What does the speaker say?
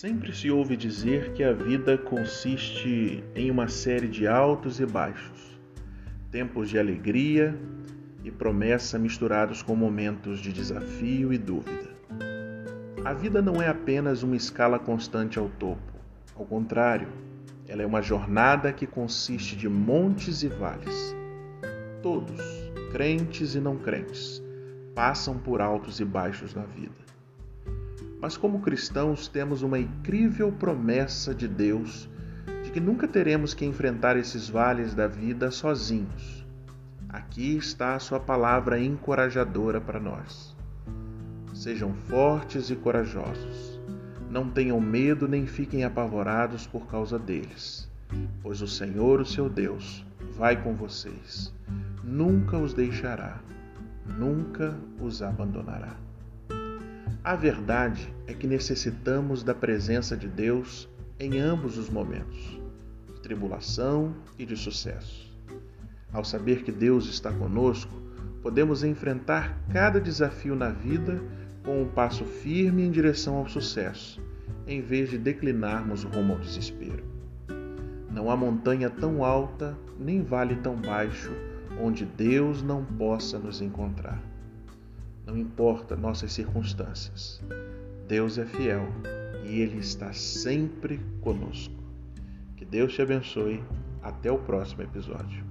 Sempre se ouve dizer que a vida consiste em uma série de altos e baixos, tempos de alegria e promessa misturados com momentos de desafio e dúvida. A vida não é apenas uma escala constante ao topo, ao contrário, ela é uma jornada que consiste de montes e vales. Todos, crentes e não crentes, passam por altos e baixos na vida. Mas, como cristãos, temos uma incrível promessa de Deus de que nunca teremos que enfrentar esses vales da vida sozinhos. Aqui está a Sua palavra encorajadora para nós. Sejam fortes e corajosos. Não tenham medo nem fiquem apavorados por causa deles, pois o Senhor, o seu Deus, vai com vocês. Nunca os deixará, nunca os abandonará. A verdade é que necessitamos da presença de Deus em ambos os momentos, de tribulação e de sucesso. Ao saber que Deus está conosco, podemos enfrentar cada desafio na vida com um passo firme em direção ao sucesso, em vez de declinarmos rumo ao desespero. Não há montanha tão alta, nem vale tão baixo, onde Deus não possa nos encontrar. Não importa nossas circunstâncias, Deus é fiel e Ele está sempre conosco. Que Deus te abençoe. Até o próximo episódio.